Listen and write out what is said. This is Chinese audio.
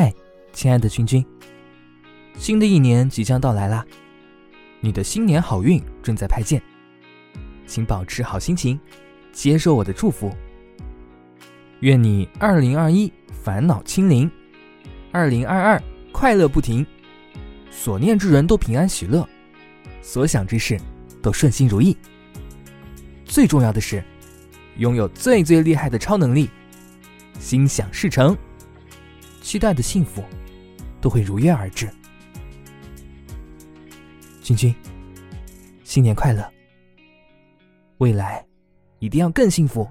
嗨，亲爱的君君，新的一年即将到来啦，你的新年好运正在派件，请保持好心情，接受我的祝福。愿你二零二一烦恼清零，二零二二快乐不停，所念之人都平安喜乐，所想之事都顺心如意。最重要的是，拥有最最厉害的超能力，心想事成，期待的幸福都会如约而至。君君，新年快乐！未来一定要更幸福。